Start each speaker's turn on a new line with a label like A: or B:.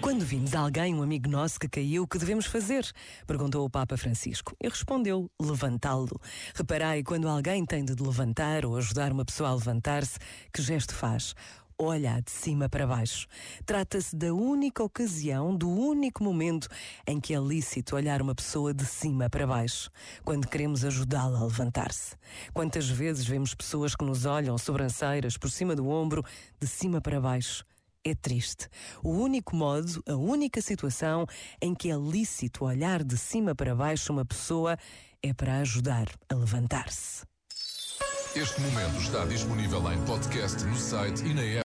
A: Quando vimos alguém, um amigo nosso que caiu, o que devemos fazer? Perguntou o Papa Francisco. E respondeu: levantá-lo. Reparai, quando alguém tem de levantar ou ajudar uma pessoa a levantar-se, que gesto faz? olha de cima para baixo. Trata-se da única ocasião, do único momento em que é lícito olhar uma pessoa de cima para baixo, quando queremos ajudá-la a levantar-se. Quantas vezes vemos pessoas que nos olham sobranceiras por cima do ombro, de cima para baixo? É triste. O único modo, a única situação em que é lícito olhar de cima para baixo uma pessoa é para ajudar a levantar-se.
B: Este momento está disponível em podcast no site e na app.